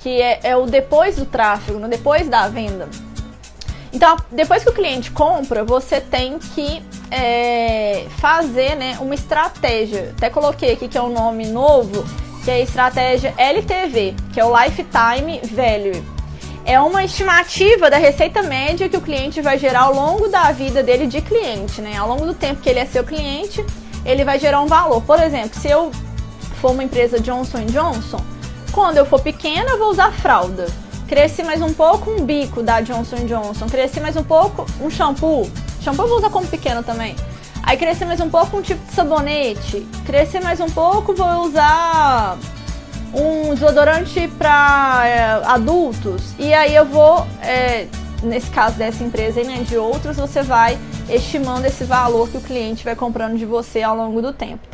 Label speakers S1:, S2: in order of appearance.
S1: que é, é o depois do tráfego, no depois da venda. Então, depois que o cliente compra, você tem que é, fazer né, uma estratégia. Até coloquei aqui que é um nome novo, que é a estratégia LTV, que é o Lifetime Value. É uma estimativa da receita média que o cliente vai gerar ao longo da vida dele de cliente, né? Ao longo do tempo que ele é seu cliente, ele vai gerar um valor. Por exemplo, se eu for uma empresa Johnson Johnson, quando eu for pequena, eu vou usar fralda. Cresci mais um pouco um bico da Johnson Johnson. Cresci mais um pouco um shampoo. Shampoo eu vou usar como pequeno também. Aí cresci mais um pouco um tipo de sabonete. Cresci mais um pouco, vou usar um desodorante para é, adultos. E aí eu vou, é, nesse caso dessa empresa e né, de outros, você vai estimando esse valor que o cliente vai comprando de você ao longo do tempo. Tá?